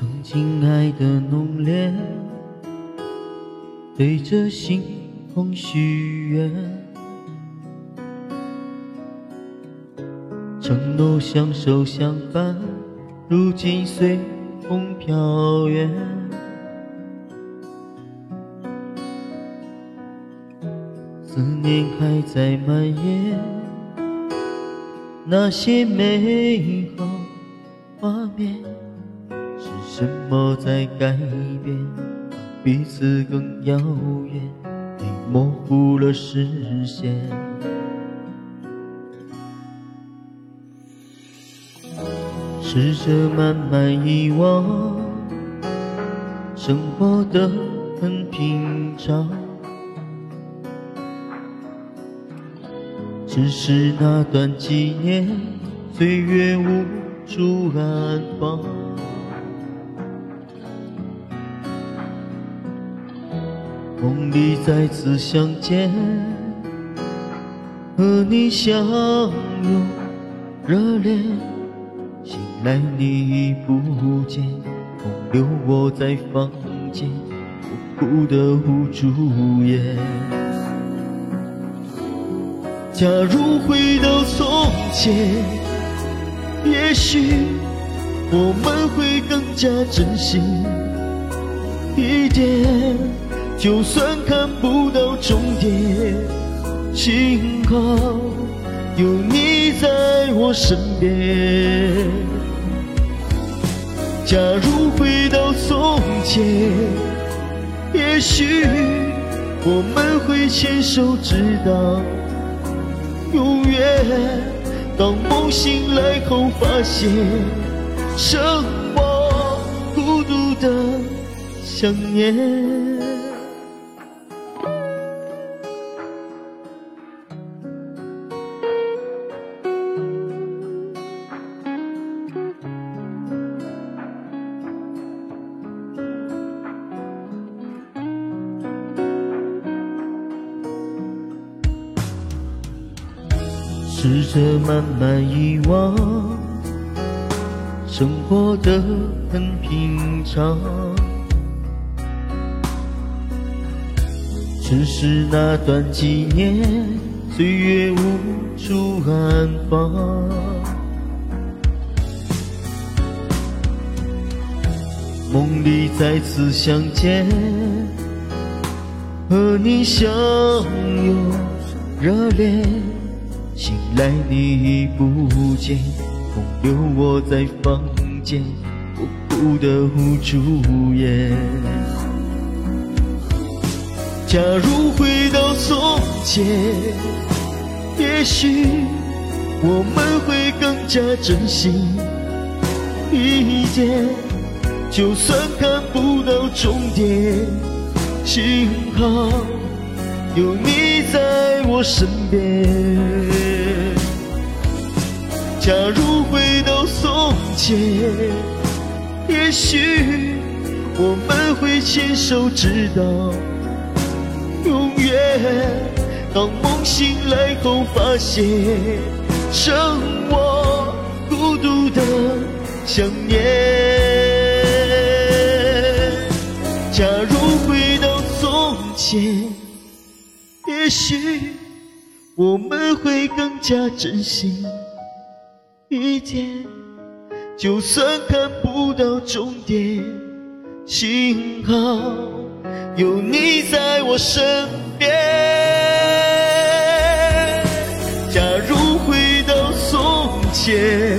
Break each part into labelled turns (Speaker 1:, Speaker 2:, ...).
Speaker 1: 曾经爱的浓烈，对着星空许愿，承诺相守相伴，如今随风飘远。思念还在蔓延，那些美好画面。什么在改变？彼此更遥远，你模糊了视线。试着慢慢遗忘，生活的很平常，只是那段纪念，岁月无处安放。梦里再次相见，和你相拥热恋，醒来你已不见，空留我在房间，我哭得无助眼。假如回到从前，也许我们会更加珍惜一点。就算看不到终点，幸好有你在我身边。假如回到从前，也许我们会牵手直到永远。当梦醒来后，发现剩我孤独的想念。试着慢慢遗忘，生活的很平常，只是那段纪念，岁月无处安放。梦里再次相见，和你相拥热恋。醒来你已不见，空留我在房间，我哭得无助言。假如回到从前，也许我们会更加珍惜一点。就算看不到终点，幸好有你在我身边。假如回到从前，也许我们会牵手直到永远。当梦醒来后，发现剩我孤独的想念。假如回到从前，也许我们会更加珍惜。遇见，就算看不到终点，幸好有你在我身边。假如回到从前，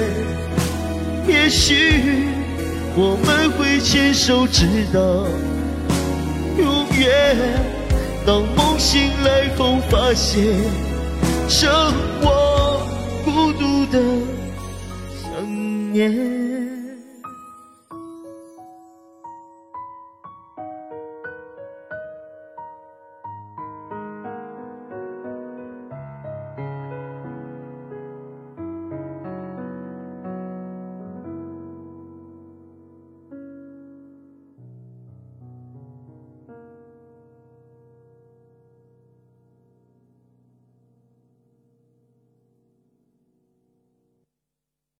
Speaker 1: 也许我们会牵手直到永远。当梦醒来后，发现剩我孤独的。年。